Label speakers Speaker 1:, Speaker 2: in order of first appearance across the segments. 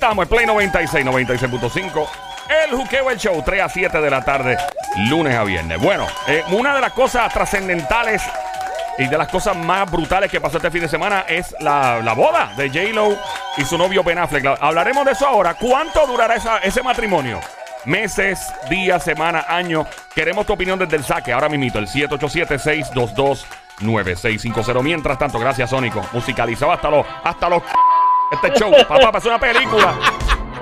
Speaker 1: estamos, el Play 96, 96.5. El Juqueo, el show, 3 a 7 de la tarde, lunes a viernes. Bueno, eh, una de las cosas trascendentales y de las cosas más brutales que pasó este fin de semana es la, la boda de J-Lo y su novio Ben Affleck. La- Hablaremos de eso ahora. ¿Cuánto durará esa- ese matrimonio? Meses, días, semanas, años. Queremos tu opinión desde el saque. Ahora mismito, el 787-622-9650. Mientras tanto, gracias, Sónico. Musicalizado hasta los... Hasta los este show, papá, es una película.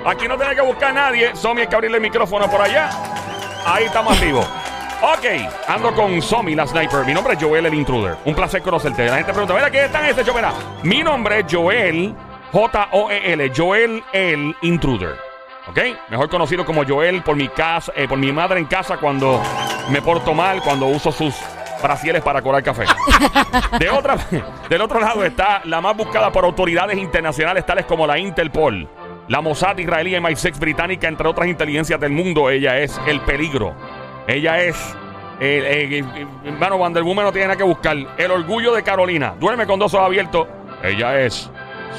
Speaker 1: Aquí no tiene que buscar a nadie. Somi, hay que abrirle el micrófono por allá. Ahí estamos activos. Ok, ando con Somi, la sniper. Mi nombre es Joel, el intruder. Un placer conocerte. La gente pregunta, mira, ¿qué está en este show? Mira, mi nombre es Joel, J-O-E-L, Joel, el intruder. ¿Ok? Mejor conocido como Joel por mi casa, eh, por mi madre en casa cuando me porto mal, cuando uso sus brasieles para colar café. De otra, del otro lado está la más buscada por autoridades internacionales tales como la Interpol, la Mossad israelí y MI6 británica, entre otras inteligencias del mundo. Ella es el peligro. Ella es. Eh, eh, eh, hermano, Wonder Woman no tiene nada que buscar. El orgullo de Carolina. Duerme con dos ojos abiertos. Ella es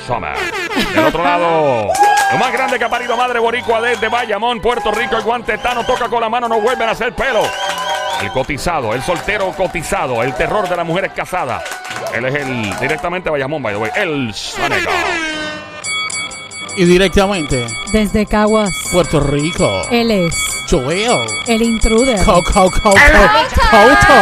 Speaker 1: Summer. Del otro lado, lo más grande que ha parido madre boricua desde Bayamón, Puerto Rico. El guante tano toca con la mano, no vuelven a hacer pelo. El cotizado, el soltero cotizado, el terror de las mujeres casadas. Él es el directamente Bayamón, by the way. El Soneca.
Speaker 2: Y directamente,
Speaker 3: Desde Caguas,
Speaker 2: Puerto Rico.
Speaker 3: él es
Speaker 2: Joel.
Speaker 3: el intruder.
Speaker 2: Co, co, co, co, Coto.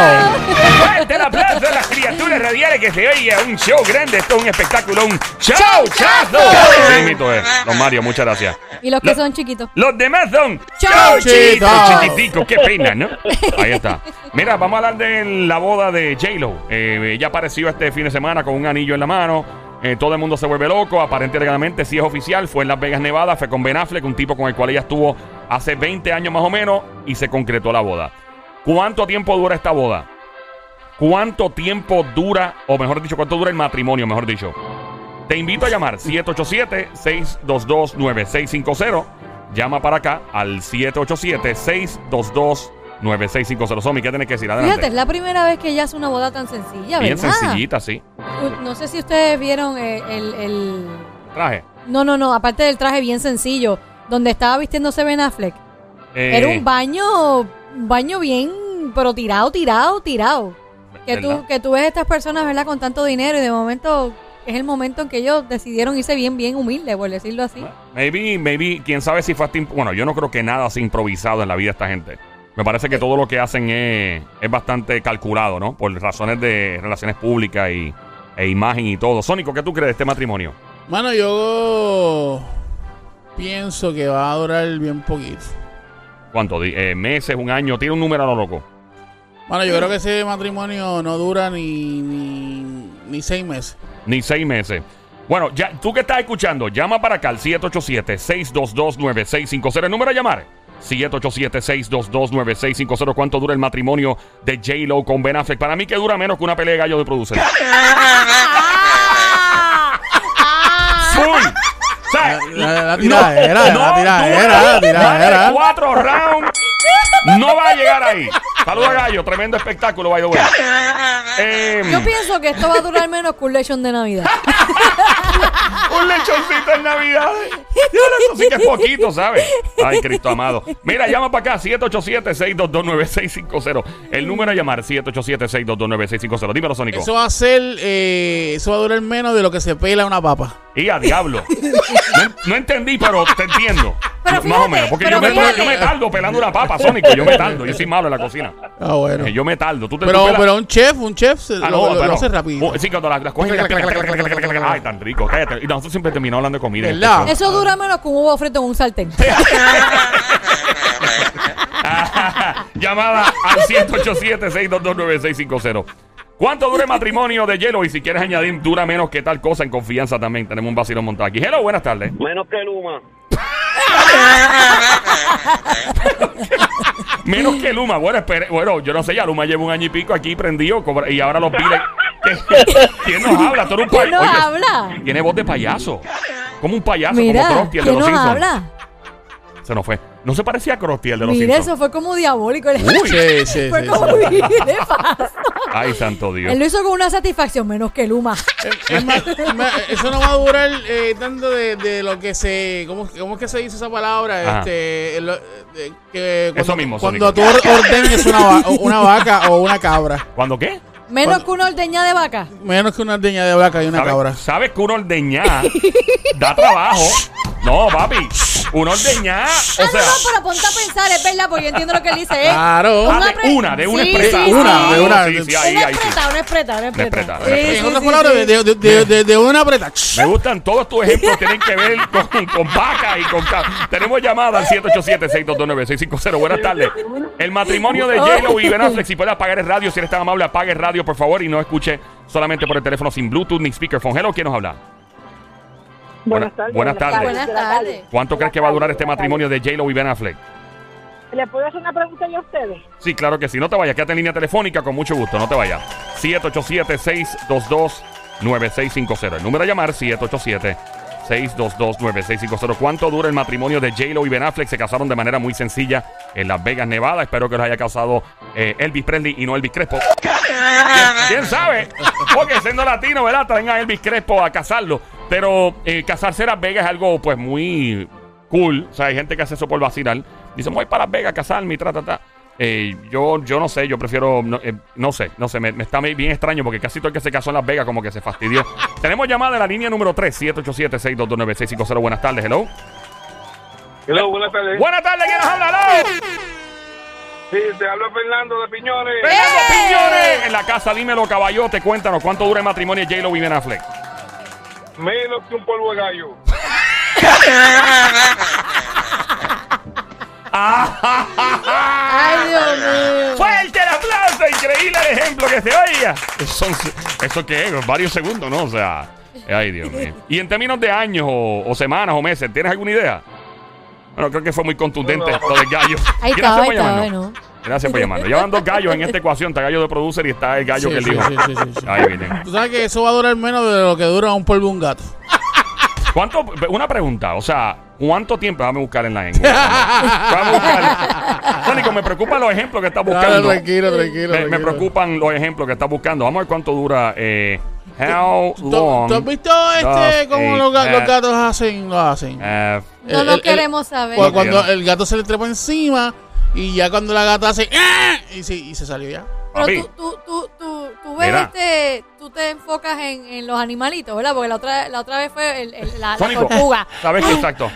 Speaker 1: Fuerte el aplauso de las criaturas radiales que se oye un show grande. Esto es un espectáculo, un show chazo. Sí, mito es. Don Mario, muchas gracias.
Speaker 3: Y los que son chiquitos.
Speaker 1: Los demás son
Speaker 3: chauchitos,
Speaker 1: chiquiticos. Qué pena, ¿no? Ahí está. Mira, vamos a hablar de la boda de J-Lo. Eh, ella apareció este fin de semana con un anillo en la mano. Eh, todo el mundo se vuelve loco. Aparentemente, sí es oficial. Fue en Las Vegas, Nevada. Fue con Ben Affleck, un tipo con el cual ella estuvo hace 20 años más o menos. Y se concretó la boda. ¿Cuánto tiempo dura esta boda? ¿Cuánto tiempo dura, o mejor dicho, cuánto dura el matrimonio, mejor dicho? Te invito a llamar 787-622-9650. Llama para acá al 787-622-9650. Somi, ¿qué tienes que decir? Adelante.
Speaker 3: Fíjate, es la primera vez que ella hace una boda tan sencilla,
Speaker 1: Bien
Speaker 3: ¿verdad?
Speaker 1: sencillita, sí.
Speaker 3: U- No sé si ustedes vieron eh, el, el-
Speaker 1: Traje.
Speaker 3: No, no, no, aparte del traje bien sencillo, donde estaba vistiéndose Ben Affleck.
Speaker 1: Eh,
Speaker 3: Era un baño, un baño bien, pero tirado, tirado, tirado. Que
Speaker 1: ¿verdad?
Speaker 3: tú, que tú ves a estas personas, ¿verdad? Con tanto dinero y de momento es el momento en que ellos decidieron irse bien, bien humilde, por decirlo así.
Speaker 1: Maybe, maybe, quién sabe si fue hasta imp- Bueno, yo no creo que nada sea improvisado en la vida de esta gente. Me parece que todo lo que hacen es, es bastante calculado, ¿no? Por razones de relaciones públicas y, e imagen y todo. Sónico, ¿qué tú crees de este matrimonio?
Speaker 2: Mano, yo pienso que va a durar bien poquito.
Speaker 1: ¿Cuánto? Eh, ¿Meses, un año? Tiene un número a lo loco.
Speaker 2: Bueno, yo creo que ese matrimonio no dura ni, ni, ni seis meses.
Speaker 1: Ni seis meses. Bueno, ya, tú que estás escuchando, llama para acá al 787-622-9650. El número a llamar. 787-622-9650. ¿Cuánto dura el matrimonio de J-Lo con Ben Affleck? Para mí que dura menos que una pelea de gallo de producer. Full. O sea,
Speaker 2: La, la, la tiradera,
Speaker 1: no
Speaker 2: la tiradera, la tiradera.
Speaker 1: cuatro rounds. No va a llegar ahí. Saluda Gallo, tremendo espectáculo, by the way. Em,
Speaker 3: Yo pienso que esto va a durar menos que un lechón de Navidad.
Speaker 1: Un lechoncito en Navidad. Eso sí que es poquito, ¿sabes? Ay, Cristo amado. Mira, llama para acá, 787-622-9650. El número a llamar, 787-622-9650. Dímelo, Sónico.
Speaker 2: Eso va a ser, eh, eso va a durar menos de lo que se pela una papa.
Speaker 1: Y a diablo. No, no entendí, pero te entiendo.
Speaker 3: Pero
Speaker 1: más o menos. Porque
Speaker 3: pero
Speaker 1: yo me, yo me tardo pelando una papa, Sónico. Yo me tardo. Yo soy malo en la cocina.
Speaker 2: Ah, bueno.
Speaker 1: Eh, Yo me tardo. Tú te tú
Speaker 2: Pero, pero un chef, un chef se-
Speaker 1: Ah,
Speaker 2: lo,
Speaker 1: no,
Speaker 2: lo- lo
Speaker 1: pero-
Speaker 2: hace rápido.
Speaker 1: Oh, Sí, cuando las, las cogen y las- Ay, tan rico. Cállate. Y nosotros siempre terminamos hablando de comida. en este
Speaker 2: ¿Verdad?
Speaker 1: show.
Speaker 3: Eso dura menos que un huevo frito en un sartén.
Speaker 1: Llamada al 187-622-9650. ¿Cuánto dura el matrimonio de Hielo? Y si quieres añadir, dura menos que tal cosa en confianza también. Tenemos un vacilo montado aquí. Hello, buenas tardes.
Speaker 4: Menos que Luma.
Speaker 1: Menos que Luma. Bueno, espere- bueno, yo no sé, ya Luma lleva un año y pico aquí prendido cobra- y ahora los pide. ¿Quién nos habla? Tú eres un
Speaker 3: ¿Quién nos
Speaker 1: Oye,
Speaker 3: habla?
Speaker 1: Tiene voz de payaso. Como un payaso,
Speaker 3: Mira,
Speaker 1: como el de
Speaker 3: ¿quién
Speaker 1: los
Speaker 3: nos
Speaker 1: Simpsons.
Speaker 3: habla?
Speaker 1: Se nos fue. No se parecía a Krusty, el de los
Speaker 3: Mira,
Speaker 1: Simpsons.
Speaker 3: eso fue como diabólico.
Speaker 1: Uy.
Speaker 2: Sí, sí,
Speaker 3: fue
Speaker 2: sí.
Speaker 3: como,
Speaker 2: sí.
Speaker 3: ¿qué le pasa?
Speaker 1: Ay, santo Dios.
Speaker 3: Él lo hizo con una satisfacción menos que Luma.
Speaker 2: Es más, eso no va a durar eh, tanto de, de lo que se. ¿cómo, ¿Cómo es que se dice esa palabra?
Speaker 1: Ajá.
Speaker 2: Este, lo- de- que cuando,
Speaker 1: Eso mismo,
Speaker 2: Cuando tú or- ordenes una, va- una vaca o una cabra.
Speaker 1: ¿Cuándo qué?
Speaker 3: Menos que una ordeña de vaca.
Speaker 2: Menos que una ordeña de vaca y una
Speaker 1: ¿Sabes,
Speaker 2: cabra.
Speaker 1: ¿Sabes que uno ordeñar da trabajo? No, papi. Uno ordeñar,
Speaker 3: Ah,
Speaker 1: o
Speaker 3: no,
Speaker 1: sea,
Speaker 3: no, pero ponte a pensar, es verdad, porque yo entiendo lo que él dice. ¿eh?
Speaker 2: Claro.
Speaker 1: ah,
Speaker 3: una
Speaker 1: de una, de una
Speaker 3: Sí,
Speaker 1: expresa.
Speaker 3: sí,
Speaker 2: Una,
Speaker 3: sí.
Speaker 2: de una.
Speaker 1: Sí, sí,
Speaker 3: Una
Speaker 1: ahí, sí.
Speaker 3: expreta, una expreta, una
Speaker 1: una
Speaker 3: Sí, sí,
Speaker 2: en otras
Speaker 3: sí,
Speaker 2: palabras,
Speaker 3: sí.
Speaker 2: de, de, de, de- de una apreta.
Speaker 1: Me gustan todos tus ejemplos, tienen que ver con, con vaca y con ca- Tenemos llamada al 787-622-9650. Buenas tardes. El matrimonio de J-Lo y Ben Affleck, si puede apagar el radio, si eres tan amable, apague el radio, por favor, y no escuche solamente por el teléfono sin Bluetooth ni speakerphone. Hello, ¿quién nos habla?
Speaker 4: Buenas tardes.
Speaker 1: buenas tardes.
Speaker 3: Buenas tardes.
Speaker 1: ¿Cuánto crees que va a durar este matrimonio de J-Lo y Ben Affleck?
Speaker 4: ¿Le puedo hacer una pregunta yo a ustedes?
Speaker 1: Sí, claro que sí. No te vayas, quédate en línea telefónica con mucho gusto. No te vayas. 787-622-9650. El número a llamar, 787-622-9650. ¿Cuánto dura el matrimonio de J-Lo y Ben Affleck? Se casaron de manera muy sencilla en Las Vegas, Nevada. Espero que los haya causado eh, Elvis Presley y no Elvis Crespo. ¿Quién, quién sabe? Porque siendo latino, ¿verdad? Traen a Elvis Crespo a casarlo. Pero eh, casarse en Las Vegas es algo, pues, muy cool. O sea, hay gente que hace eso por vacilar. Dice, voy para Las Vegas a casarme y tra, ta, ta. Eh, yo, yo no sé, yo prefiero, no, eh, no sé, no sé, me, me está bien extraño porque casi todo el que se casó en Las Vegas como que se fastidió. Tenemos llamada de la línea número 3, 787-622-9650. Buenas tardes, hello.
Speaker 5: Hello, buenas tardes.
Speaker 1: Buenas tardes, ¿quién nos habla? Hello.
Speaker 5: Sí, te habla Fernando de Piñones.
Speaker 1: Fernando Piñones en la casa, dímelo, caballote, cuéntanos cuánto dura el matrimonio de J-Lo y Ben Affleck.
Speaker 5: Menos que un polvo de gallo.
Speaker 3: Ay, Dios mío.
Speaker 1: ¡Fuerte el aplauso! Increíble el ejemplo que se oía. Eso, ¿Eso qué es? Varios segundos, ¿no? O sea, ay, Dios mío. Y en términos de años o, o semanas o meses, ¿tienes alguna idea? Bueno, creo que fue muy contundente
Speaker 5: No, no.
Speaker 1: lo del gallo.
Speaker 3: Ahí
Speaker 1: por
Speaker 3: ahí estaba,
Speaker 1: llamarnos. Gracias por llamarnos. Llevan dos gallos en esta ecuación. Está gallo de producer y está el gallo
Speaker 2: Sí,
Speaker 1: que él
Speaker 2: sí,
Speaker 1: dijo.
Speaker 2: sí, sí, sí, sí.
Speaker 1: Ahí viene.
Speaker 2: Tú sabes que eso va a durar menos de lo que dura un polvo de un gato.
Speaker 1: ¿Cuánto? Una pregunta, o sea, ¿cuánto tiempo? Déjame buscar en la en Google. Déjame buscar. Sónico, me preocupan los ejemplos que estás
Speaker 2: Dale,
Speaker 1: buscando.
Speaker 2: tranquilo, tranquilo.
Speaker 1: Me,
Speaker 2: tranquilo.
Speaker 1: preocupan los ejemplos que estás buscando. Vamos a ver cuánto dura. Eh, how
Speaker 2: ¿Tú,
Speaker 1: long?
Speaker 2: tú has visto este cómo
Speaker 1: a
Speaker 2: los, ga- los
Speaker 1: cat
Speaker 2: gatos hacen? Lo hacen.
Speaker 3: No
Speaker 2: El-
Speaker 3: lo
Speaker 2: el-
Speaker 3: queremos saber.
Speaker 2: Cu- Cuando el gato se le trepa encima y ya cuando la gata hace ¡ah! y, se, y se salió ya.
Speaker 3: Pero tú, tú, tú, tú, tú ves
Speaker 1: Mira.
Speaker 3: este, tú te enfocas en, en los animalitos, ¿verdad? Porque la otra, la otra vez fue el, el- la, la
Speaker 1: Sónico,
Speaker 3: tortuga.
Speaker 1: ¿sabes qué? Exacto.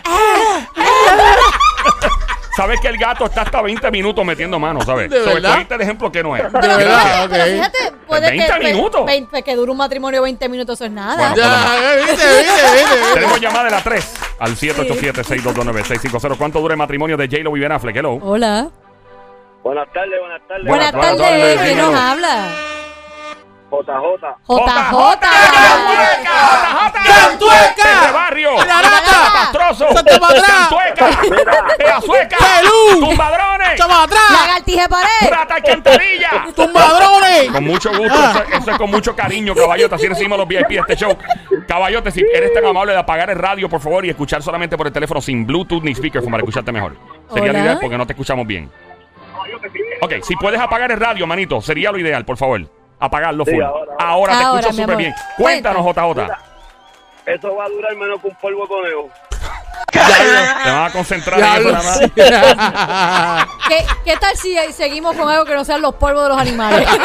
Speaker 1: ¿Sabes que el gato está hasta 20 minutos metiendo mano, ¿sabes?
Speaker 2: ¿De
Speaker 1: Sobre
Speaker 2: verdad?
Speaker 1: todo el ejemplo que no es.
Speaker 2: De
Speaker 3: Pero
Speaker 2: verdad,
Speaker 3: pero fíjate, puede
Speaker 1: 20
Speaker 3: que,
Speaker 1: minutos.
Speaker 3: veinte- que dure un matrimonio 20 minutos, eso es nada.
Speaker 1: Bueno,
Speaker 2: Ya, eh, viste, viste, viste.
Speaker 1: Tenemos llamada de la 3 al 787-622-9650. ¿Cuánto dura el matrimonio de J-Lo y Ben Affleck? Hello.
Speaker 3: Hola.
Speaker 5: Buenas tardes, buenas tardes.
Speaker 3: Buenas
Speaker 1: buenas
Speaker 3: tardes,
Speaker 1: tardes,
Speaker 3: ¿quién nos habla?
Speaker 5: JJ.
Speaker 3: JJ.
Speaker 2: ¡Cantueca! ¡Santa pa' atrás!
Speaker 1: ¡Cantueca! ¡Tumbadrones!
Speaker 2: ¡Chama atrás!
Speaker 3: Lagartija pared.
Speaker 1: ¡Rata alcantarilla!
Speaker 2: ¡Tumbadrones!
Speaker 1: Con mucho gusto,
Speaker 2: Ah.
Speaker 1: eso, eso es con mucho cariño, caballote. Así recibimos los VIP de este show. Caballote, si eres tan amable de apagar el radio, por favor, y escuchar solamente por el teléfono sin Bluetooth ni speakerphone para escucharte mejor. Sería
Speaker 3: Hola.
Speaker 1: lo ideal porque no te escuchamos bien. Ok, si puedes apagar el radio, manito, sería lo ideal, por favor. Apagarlo
Speaker 5: Sí,
Speaker 1: full.
Speaker 5: ahora,
Speaker 1: ahora.
Speaker 5: ahora.
Speaker 1: te
Speaker 3: Ahora,
Speaker 1: escucho súper bien. Cuéntanos, JJ.
Speaker 5: Eso va a durar menos que un polvo de conejo.
Speaker 1: Te vas a concentrar en eso nada más.
Speaker 2: sí.
Speaker 3: ¿Qué, ¿Qué tal si seguimos con algo que no sean los polvos de los animales?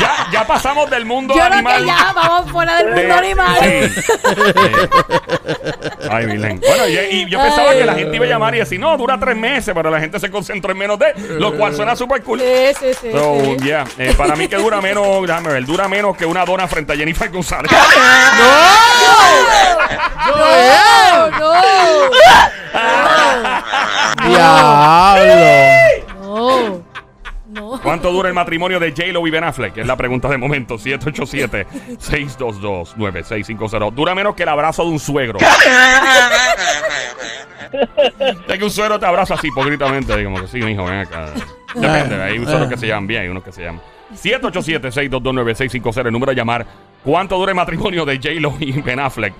Speaker 1: Ya, ya pasamos del mundo
Speaker 3: Yo creo
Speaker 1: animal.
Speaker 3: que ya vamos fuera del
Speaker 1: de-
Speaker 3: mundo animal.
Speaker 1: Sí. Sí. Ay, Vilén. Bueno, y, y yo pensaba
Speaker 3: Ay.
Speaker 1: que la gente iba a llamar y decir, no, dura tres meses, pero la gente se concentró en menos de, lo cual suena súper cool.
Speaker 3: Sí, sí, sí.
Speaker 1: So,
Speaker 3: sí.
Speaker 1: yeah, eh, para mí que dura menos, déjame ver, dura menos que una dona frente a Jennifer González.
Speaker 3: No, no,
Speaker 2: Diablo.
Speaker 3: no, no.
Speaker 1: ¿Cuánto dura el matrimonio de J-Lo y Ben Affleck? Es la pregunta de momento. 787-622-9650. Dura menos que el abrazo de un suegro. Es que un suegro te abraza así hipócritamente. Digamos que sí, hijo, ven acá. Depende, hay un suegro que se llaman bien, hay unos que se llaman. 787-622-9650. El número a llamar. ¿Cuánto dura el matrimonio de J-Lo y Ben Affleck?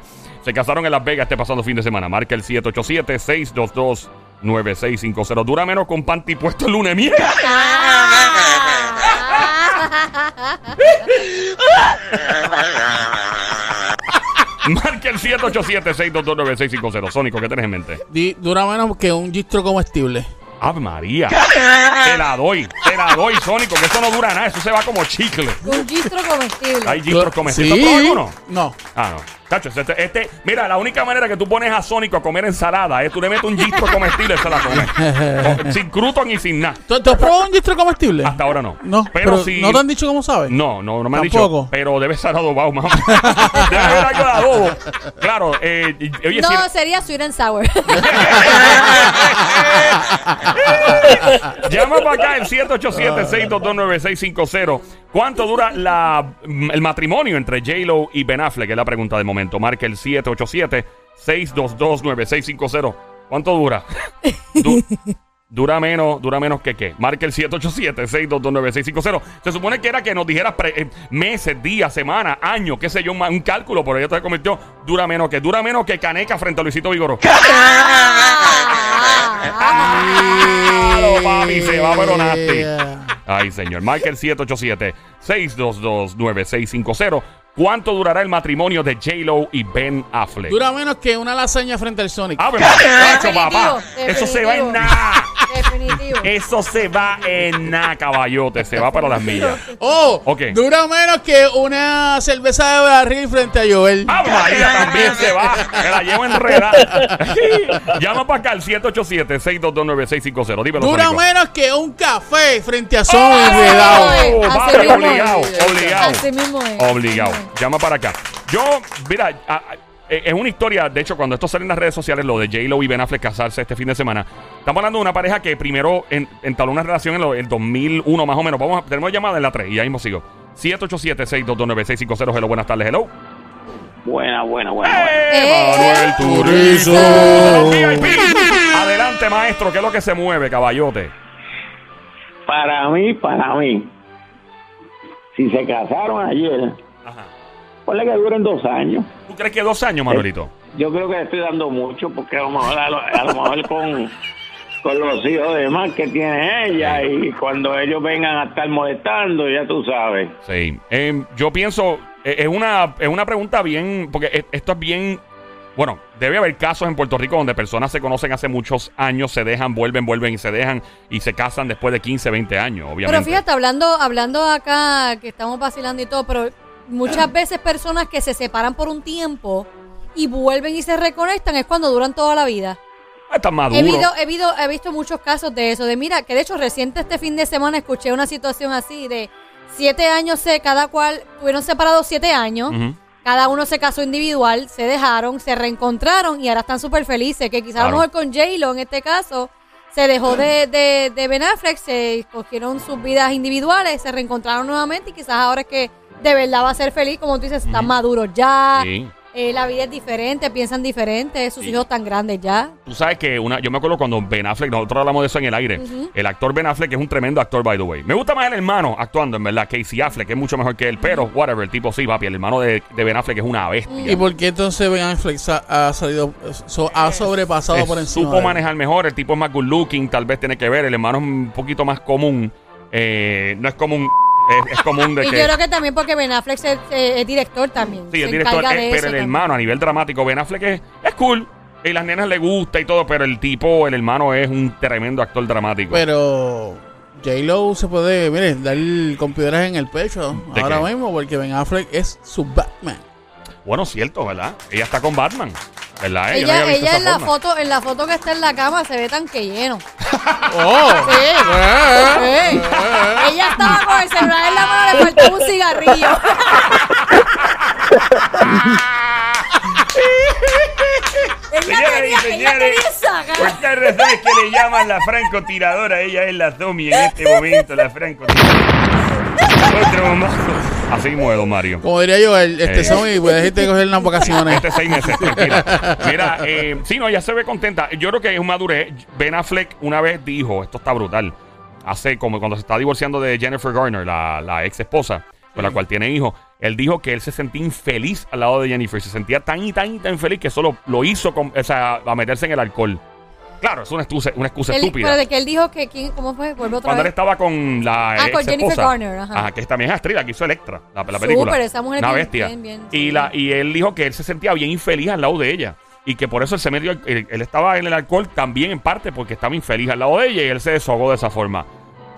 Speaker 1: Se casaron en Las Vegas este pasado fin de semana. Marca el 787-622-9650. Dura menos con panty puesto el lunes miel. Marca el 787-622-9650. Sónico, ¿qué tenés en mente?
Speaker 2: Di- dura menos que un gistro comestible.
Speaker 1: Ave María. te la doy, te la doy, Sónico, que eso no dura nada. Eso se va como chicle.
Speaker 3: Un gistro comestible.
Speaker 1: Hay gistros comestibles.
Speaker 2: Sí.
Speaker 1: ¿Tú has probado alguno?
Speaker 2: No.
Speaker 1: Ah, no. Cacho, este, este- mira, la única manera que tú pones a Sónico a comer ensalada es tú le metes un gistro comestible y se la comes. Con- sin cruton y sin nada.
Speaker 2: ¿Tú, tú has probado un gistro comestible?
Speaker 1: Hasta ahora no.
Speaker 2: No,
Speaker 1: pero,
Speaker 2: pero,
Speaker 1: si.
Speaker 2: ¿no te han dicho cómo sabe?
Speaker 1: No, no, no me han dicho.
Speaker 2: Tampoco.
Speaker 1: Pero debe ser adobado, mamá. debe haber algo de adobo. Claro, eh, y- oye,
Speaker 3: no,
Speaker 1: si-
Speaker 3: sería sweet and sour.
Speaker 1: Llama para acá el 787-622-9650. ¿Cuánto dura el matrimonio entre J-Lo y Ben Affleck? Es la pregunta de momento. Marca el 787-622-9650. ¿Cuánto dura? Du- dura menos, dura menos que qué. Marca el 787-622-9650. Se supone que era que nos dijeras eh, meses, días, semanas, años, qué sé yo, un, un cálculo, pero ella te convirtió. Dura menos que, dura menos que Caneca frente a Luisito Vigoró. ¡Ah! papi, se va pero nasty. Ay, señor. Michael 787-622-9650. ¿Cuánto durará el matrimonio de J-Lo y Ben Affleck?
Speaker 2: Dura menos que una lasaña frente al Sonic.
Speaker 1: ¡Ave María, macho, papá!
Speaker 3: Definitivo,
Speaker 1: Eso se va en nada.
Speaker 3: Definitivo.
Speaker 1: Eso se va en nada, caballote. Se va para las millas.
Speaker 2: Oh,
Speaker 1: Ok.
Speaker 2: dura menos que una cerveza de barril frente a Joel.
Speaker 1: ¡Ave María también se va! Me la llevo enredada. Llama para acá al 787-622-9650. Dímelo,
Speaker 2: Dura
Speaker 1: Sónico.
Speaker 2: menos que un café frente a Sony
Speaker 1: ¡Oh!
Speaker 2: enredado.
Speaker 3: Así
Speaker 1: papi,
Speaker 3: mismo es.
Speaker 1: obligado, obligado.
Speaker 3: Así mismo es.
Speaker 1: Obligado. Llama para acá. Yo, mira, a- a- es una historia. De hecho, cuando esto sale en las redes sociales, lo de J-Lo y Ben Affleck casarse este fin de semana, estamos hablando de una pareja que primero en- entabló una relación en lo- el 2001 más o menos. Vamos a, tenemos llamada en la 3 y ahí mismo sigo. 787-622-9650. Hello, buenas tardes. Hello.
Speaker 6: Buena, buena, buena.
Speaker 1: ¡Eh, Manuel
Speaker 2: Turizo.
Speaker 1: Adelante, maestro. ¿Qué es lo que se mueve, caballote?
Speaker 6: Para mí, para mí, si se casaron ayer,
Speaker 1: Ajá.
Speaker 6: Ponle que duren dos años.
Speaker 1: ¿Tú crees que dos años, Manuelito?
Speaker 6: Yo creo que le estoy dando mucho porque a lo mejor, a lo, a lo mejor con, con los hijos de más que tiene ella y cuando ellos vengan a estar molestando, ya tú sabes.
Speaker 1: Sí. Em, yo pienso, eh, es una, es una pregunta bien, porque e- esto es bien, bueno, debe haber casos en Puerto Rico donde personas se conocen hace muchos años, se dejan, vuelven, vuelven y se dejan y se casan después de 15, 20 años, obviamente.
Speaker 3: Pero fíjate, hablando, hablando acá, que estamos vacilando y todo, pero muchas veces personas que se separan por un tiempo y vuelven y se reconectan es cuando duran toda la vida.
Speaker 1: Ah, Están maduros.
Speaker 3: He, visto, he, visto, he visto muchos casos de eso, de mira, que de hecho reciente este fin de semana escuché una situación así de siete años, se, cada cual, tuvieron separados siete años, cada uno se casó individual, se dejaron, se reencontraron y ahora están súper felices, que quizás a
Speaker 1: Claro.
Speaker 3: lo mejor con J-Lo en este caso se dejó de, de, de Ben Affleck, se cogieron sus vidas individuales, se reencontraron nuevamente y quizás ahora es que de verdad va a ser feliz, como tú dices, están maduros ya,
Speaker 1: Sí.
Speaker 3: eh, la vida es diferente, piensan diferente, sus
Speaker 1: Sí.
Speaker 3: hijos tan grandes ya.
Speaker 1: Tú sabes que una, yo me acuerdo cuando Ben Affleck, nosotros hablamos de eso en el aire. El actor Ben Affleck es un tremendo actor, by the way. Me gusta más el hermano actuando, en verdad. Casey Affleck es mucho mejor que él, pero whatever, el tipo sí, papi. El hermano de, de Ben Affleck es una bestia.
Speaker 2: ¿Y por qué entonces Ben Affleck sa- ha salido, so- ha sobrepasado
Speaker 1: Eh,
Speaker 2: por encima?
Speaker 1: supo
Speaker 2: de él?
Speaker 1: manejar mejor, el tipo es más good looking, tal vez tiene que ver, el hermano es un poquito más común, eh, no es común, es, es común de
Speaker 3: Y
Speaker 1: que...
Speaker 3: yo creo que también porque Ben Affleck es, eh, es director también.
Speaker 1: sí,
Speaker 3: se
Speaker 1: el director,
Speaker 3: encarga
Speaker 1: eh,
Speaker 3: de
Speaker 1: pero
Speaker 3: eso
Speaker 1: el
Speaker 3: también.
Speaker 1: hermano a nivel dramático, Ben Affleck es, es cool, y las nenas le gusta y todo, pero el tipo, el hermano es un tremendo actor dramático.
Speaker 2: Pero J-Lo se puede, mire, dar con piedras en el pecho
Speaker 1: ¿De
Speaker 2: ahora
Speaker 1: qué?
Speaker 2: mismo porque Ben Affleck es su Batman.
Speaker 1: bueno, cierto, ¿verdad? Ella está con Batman, ¿verdad? Eh, yo no
Speaker 3: Ella,
Speaker 1: había visto
Speaker 3: ella
Speaker 1: esa
Speaker 3: en la
Speaker 1: forma.
Speaker 3: foto, en la foto que está en la cama se ve tan que lleno.
Speaker 2: ¡Oh!
Speaker 3: Sí. Sí. Ella estaba con el celular en la mano, le faltaba un cigarrillo. ella
Speaker 1: Señoras y
Speaker 3: tenía, ella
Speaker 1: señores, estas razones que le llaman la francotiradora, ella es la Zombie en este momento, la francotiradora. Otro bombazo. Así don Mario.
Speaker 2: Como diría yo, el, este
Speaker 1: Eh.
Speaker 2: Sony puede irte a coger unas vacaciones.
Speaker 1: Este seis meses, tranquila. Mira, eh, sí, no, ella se ve contenta. Yo creo que es un madurez. Ben Affleck una vez dijo, esto está brutal, hace como cuando se está divorciando de Jennifer Garner, la, la ex esposa, con la cual tiene hijos, él dijo que él se sentía infeliz al lado de Jennifer. Se sentía tan y tan y tan feliz que solo lo hizo con, o sea, a meterse en el alcohol. Claro, es una excusa, una excusa
Speaker 3: Él-
Speaker 1: estúpida.
Speaker 3: pero de que él dijo que, ¿quién, ¿cómo fue? Vuelve otra
Speaker 1: Cuando él estaba con la
Speaker 3: Ah, con Jennifer
Speaker 1: esposa,
Speaker 3: Garner, ajá.
Speaker 1: que también es actriz, la que hizo Electra, la, la
Speaker 3: Súper,
Speaker 1: película.
Speaker 3: esa mujer
Speaker 1: Una
Speaker 3: bien-
Speaker 1: bestia.
Speaker 3: bien, bien,
Speaker 1: y,
Speaker 3: sí.
Speaker 1: la, y él dijo que él se sentía bien infeliz al lado de ella. Y que por eso él se metió, él, él estaba en el alcohol también en parte porque estaba infeliz al lado de ella y él se desahogó de esa forma.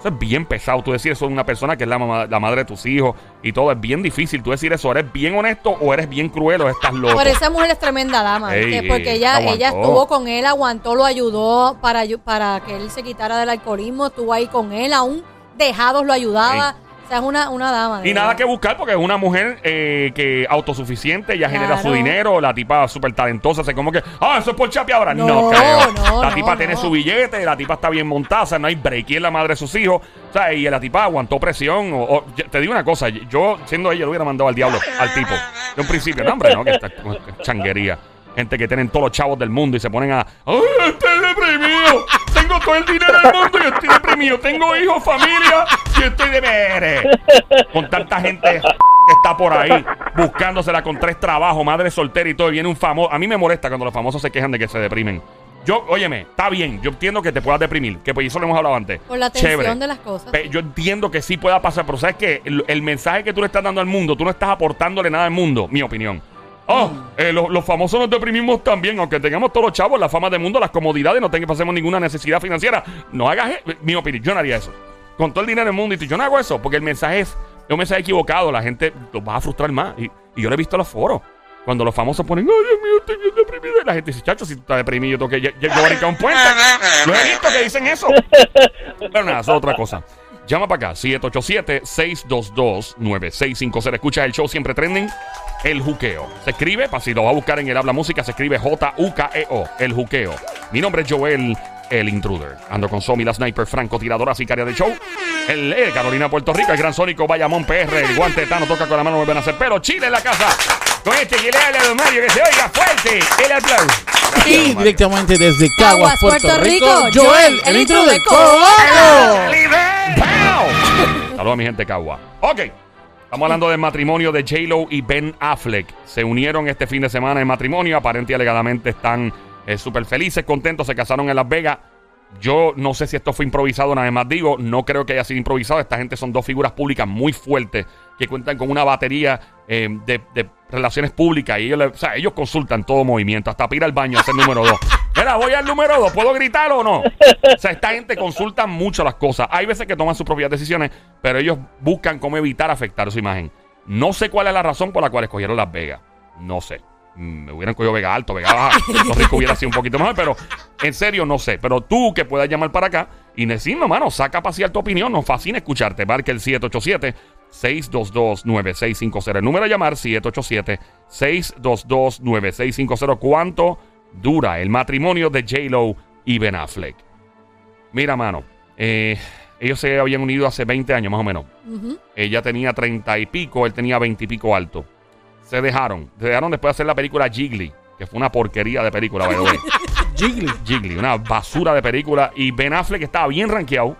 Speaker 1: Eso es bien pesado. Tú decir eso de una persona que es la, mamá- la madre de tus hijos y todo. Es bien difícil. Tú decir eso, ¿eres bien honesto o eres bien cruel o estás loco?
Speaker 3: Esa mujer es tremenda dama, porque ella,
Speaker 1: aguantó.
Speaker 3: ella estuvo con él, aguantó, lo ayudó para, para que él se quitara del alcoholismo, estuvo ahí con él, aún dejados lo ayudaba. O sea, es una, una dama.
Speaker 1: Y nada que buscar porque es una mujer eh, que autosuficiente, ya genera su
Speaker 3: Claro.
Speaker 1: dinero, la tipa súper talentosa, se como que, ah, eso es por chapi ahora. No,
Speaker 3: No,
Speaker 1: creo.
Speaker 3: no,
Speaker 1: la
Speaker 3: no,
Speaker 1: tipa
Speaker 3: no.
Speaker 1: tiene su billete, la tipa está bien montada, o sea, no hay break, y es la madre de sus hijos. O sea, y la tipa aguantó presión. O, o- yo- te digo una cosa, yo siendo ella, lo hubiera mandado al diablo, al tipo. De un principio, no, hombre, no, que esta changuería. Gente que tienen todos los chavos del mundo y se ponen a. ¡Ay, estoy deprimido! Todo el dinero del mundo y estoy deprimido. Tengo hijos, familia y estoy de mere. Con tanta gente que está por ahí buscándosela con tres trabajos, madre soltera y todo. Y viene un famoso. A mí me molesta cuando los famosos se quejan de que se deprimen. Yo, óyeme, está bien. Yo entiendo que te puedas deprimir. Que pues eso lo hemos hablado antes.
Speaker 3: Por la tensión
Speaker 1: Chévere.
Speaker 3: de las cosas.
Speaker 1: Pe- Yo entiendo que sí pueda pasar, pero sabes que el, el mensaje que tú le estás dando al mundo, tú no estás aportándole nada al mundo, mi opinión. Oh, eh, los, los famosos nos deprimimos también, aunque tengamos todos los chavos, la fama del mundo, las comodidades, no tenga, pasemos ninguna necesidad financiera. No hagas, e- mi opinión, yo no haría eso. Con todo el dinero del mundo, y tú, yo no hago eso, porque el mensaje es, un mensaje equivocado, la gente los va a frustrar más. Y, y yo lo he visto en los foros. Cuando los famosos ponen, ay Dios mío, estoy bien deprimido. Y la gente dice, chacho, si tú estás deprimido, yo tengo que a un puente. Lo he visto que dicen eso. Pero nada, eso es otra cosa. Llama para acá, 787-622-9650. Escucha el show siempre trending. El juqueo. Se escribe, para si lo va a buscar en el habla música, se escribe J-U-K-E-O. E El juqueo. Mi nombre es Joel, el intruder. Ando con Somi, la sniper, franco, tiradora, sicaria del show. El eh, Carolina, Puerto Rico, el gran sónico, Bayamón, PR, el guante de Tano, toca con la mano, vuelven a hacer pelo. Chile en la casa. Con este que le habla a Don Mario, que se oiga fuerte. El aplauso. Gracias,
Speaker 2: Y directamente desde Caguas, Puerto,
Speaker 3: Puerto
Speaker 2: Rico,
Speaker 3: Rico,
Speaker 2: Joel, el
Speaker 3: el
Speaker 2: intro
Speaker 1: Saludos mi gente Cagua. Ok. Estamos hablando del matrimonio de J-Lo y Ben Affleck. Se unieron este fin de semana en matrimonio. Aparentemente alegadamente están eh, súper felices, contentos. Se casaron en Las Vegas. Yo no sé si esto fue improvisado, nada más digo. No creo que haya sido improvisado. Esta gente son dos figuras públicas muy fuertes que cuentan con una batería eh, de, relaciones públicas. Y ellos, consultan todo movimiento. Hasta para ir al baño a ser número dos. Mira, voy al número dos. ¿Puedo gritar o no? O sea, esta gente consulta mucho las cosas. Hay veces que toman sus propias decisiones, pero ellos buscan cómo evitar afectar su imagen. No sé cuál es la razón por la cual escogieron Las Vegas. No sé. Mm, Me hubieran cogido Vega Alto, Vega Baja. Los ricos hubiera sido un poquito mejor, pero en serio no sé. Pero tú que puedas llamar para acá y decirnos, mano, saca a pasear tu opinión. Nos fascina escucharte. Marque el 787-622-9650. El número a llamar, 787-622-9650. ¿Cuánto dura el matrimonio de J-Lo y Ben Affleck? Mira, mano, eh, ellos se habían unido hace 20 años más o menos. Ella tenía 30 y pico, él tenía 20 y pico alto. Se dejaron. Se dejaron después de hacer la película Jiggly, que fue una porquería de película, by the way.
Speaker 2: Jiggly.
Speaker 1: Jiggly, una basura de película. Y Ben Affleck estaba bien rankeado.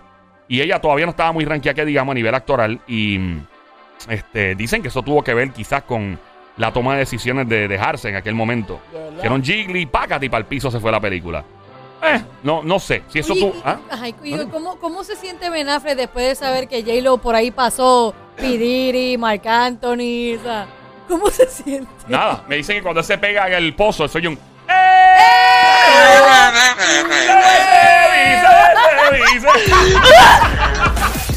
Speaker 1: Y ella todavía no estaba muy rankeada, que digamos, a nivel actoral. Y este, dicen que eso tuvo que ver quizás con la toma de decisiones de dejarse en aquel momento. Hicieron Jiggly, pácate y para el piso se fue la película. Eh, no, no sé. Si eso
Speaker 3: Oye,
Speaker 1: tú.
Speaker 3: y-
Speaker 1: ¿ah?
Speaker 3: ay, y ¿cómo, ¿Cómo se siente Ben Affleck después de saber que J-Lo por ahí pasó? P. Diddy, Mark Anthony, o sea, ¿cómo se siente?
Speaker 1: Nada, me dicen que cuando se pega en el pozo, soy un. ¡Eh! ¡Se dice! ¡Se dice!